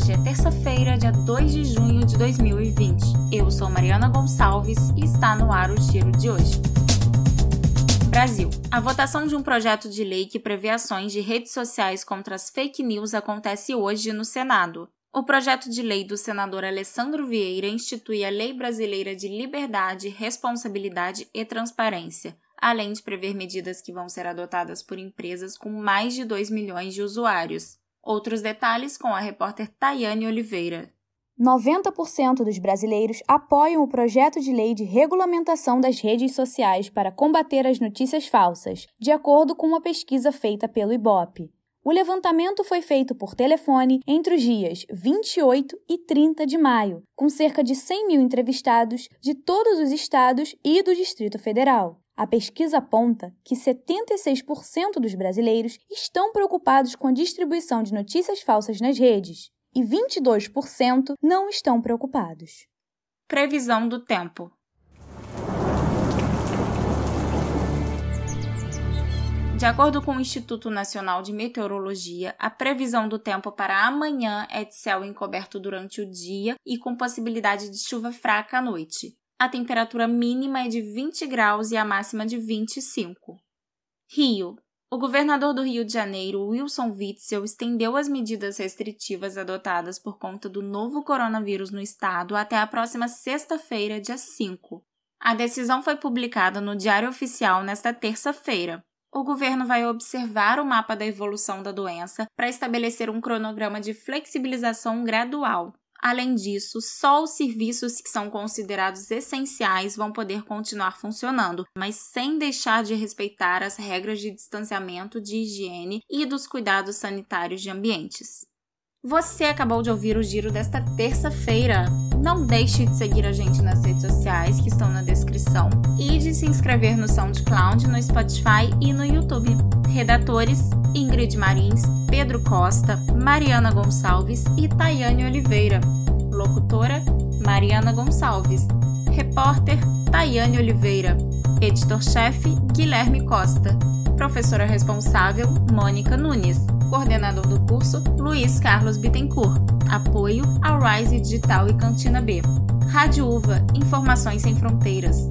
Hoje é terça-feira, dia 2 de junho de 2020. Eu sou Mariana Gonçalves e está no ar o Giro de hoje. Brasil. A votação de um projeto de lei que prevê ações de redes sociais contra as fake news acontece hoje no Senado. O projeto de lei do senador Alessandro Vieira institui a Lei Brasileira de Liberdade, Responsabilidade e Transparência, além de prever medidas que vão ser adotadas por empresas com mais de 2 milhões de usuários. Outros detalhes com a repórter Tayane Oliveira. 90% dos brasileiros apoiam o projeto de lei de regulamentação das redes sociais para combater as notícias falsas, de acordo com uma pesquisa feita pelo IBOP. O levantamento foi feito por telefone entre os dias 28 e 30 de maio, com cerca de 100 mil entrevistados de todos os estados e do Distrito Federal. A pesquisa aponta que 76% dos brasileiros estão preocupados com a distribuição de notícias falsas nas redes e 22% não estão preocupados. Previsão do tempo. De acordo com o Instituto Nacional de Meteorologia, a previsão do tempo para amanhã é de céu encoberto durante o dia e com possibilidade de chuva fraca à noite a temperatura mínima é de 20 graus e a máxima de 25. Rio. O governador do Rio de Janeiro, Wilson Witzel, estendeu as medidas restritivas adotadas por conta do novo coronavírus no estado até a próxima sexta-feira, dia 5. A decisão foi publicada no Diário Oficial nesta terça-feira. O governo vai observar o mapa da evolução da doença para estabelecer um cronograma de flexibilização gradual. Além disso, só os serviços que são considerados essenciais vão poder continuar funcionando, mas sem deixar de respeitar as regras de distanciamento, de higiene e dos cuidados sanitários de ambientes. Você acabou de ouvir o giro desta terça-feira. Não deixe de seguir a gente nas redes sociais que estão na descrição e de se inscrever no SoundCloud, no Spotify e no YouTube. Redatores: Ingrid Marins, Pedro Costa, Mariana Gonçalves e Tayane Oliveira. Locutora: Mariana Gonçalves. Repórter: Tayane Oliveira. Editor-chefe: Guilherme Costa. Professora responsável: Mônica Nunes. Coordenador do curso: Luiz Carlos Bittencourt. Apoio ao Rise Digital e Cantina B. Rádio Uva, Informações Sem Fronteiras.